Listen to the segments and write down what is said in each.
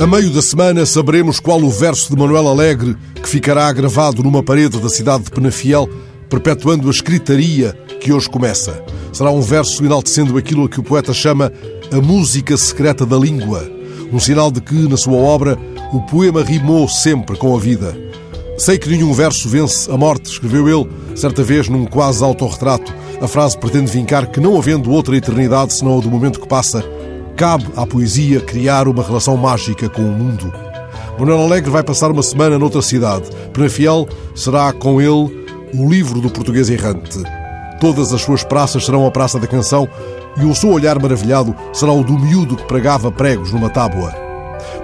A meio da semana saberemos qual o verso de Manuel Alegre que ficará gravado numa parede da cidade de Penafiel, perpetuando a escritaria que hoje começa. Será um verso enaltecendo aquilo a que o poeta chama a música secreta da língua, um sinal de que, na sua obra, o poema rimou sempre com a vida. Sei que nenhum verso vence a morte, escreveu ele, certa vez num quase autorretrato. A frase pretende vincar que, não havendo outra eternidade senão a do momento que passa, cabe à poesia criar uma relação mágica com o mundo. Manuel Alegre vai passar uma semana noutra cidade. Penafiel será com ele o livro do português errante. Todas as suas praças serão a Praça da Canção e o seu olhar maravilhado será o do miúdo que pregava pregos numa tábua.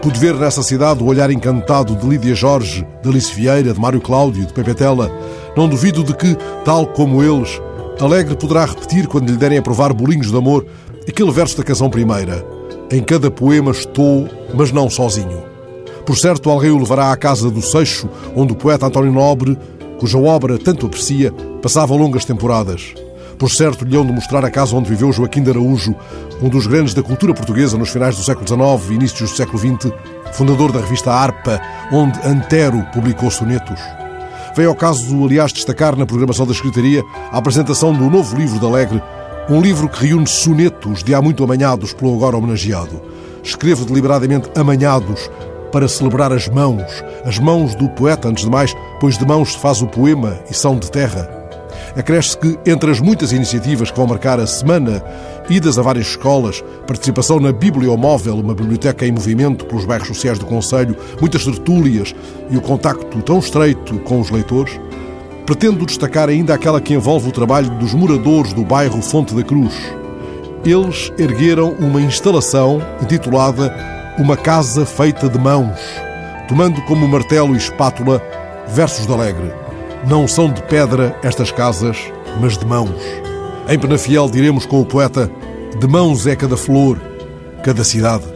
Pude ver nessa cidade o olhar encantado de Lídia Jorge, de Alice Vieira, de Mário Cláudio, de Pepe Tela. Não duvido de que, tal como eles, Alegre poderá repetir, quando lhe derem a provar bolinhos de amor, aquele verso da canção primeira. Em cada poema estou, mas não sozinho. Por certo, alguém o levará à casa do Seixo, onde o poeta António Nobre, cuja obra tanto aprecia, passava longas temporadas. Por certo, lhe hão de mostrar a casa onde viveu Joaquim de Araújo, um dos grandes da cultura portuguesa nos finais do século XIX e inícios do século XX, fundador da revista Arpa, onde Antero publicou sonetos. Veio ao caso, aliás, destacar na programação da escritaria a apresentação do novo livro de Alegre, um livro que reúne sonetos de há muito amanhados pelo agora homenageado. Escrevo deliberadamente amanhados para celebrar as mãos, as mãos do poeta, antes de mais, pois de mãos se faz o poema e são de terra. Acresce que, entre as muitas iniciativas que vão marcar a semana, idas a várias escolas, participação na Bibliomóvel, uma biblioteca em movimento pelos bairros sociais do Conselho, muitas tertúlias e o contacto tão estreito com os leitores, pretendo destacar ainda aquela que envolve o trabalho dos moradores do bairro Fonte da Cruz. Eles ergueram uma instalação intitulada Uma Casa Feita de Mãos, tomando como martelo e espátula versos de Alegre. Não são de pedra estas casas, mas de mãos. Em Penafiel diremos com o poeta: De mãos é cada flor, cada cidade.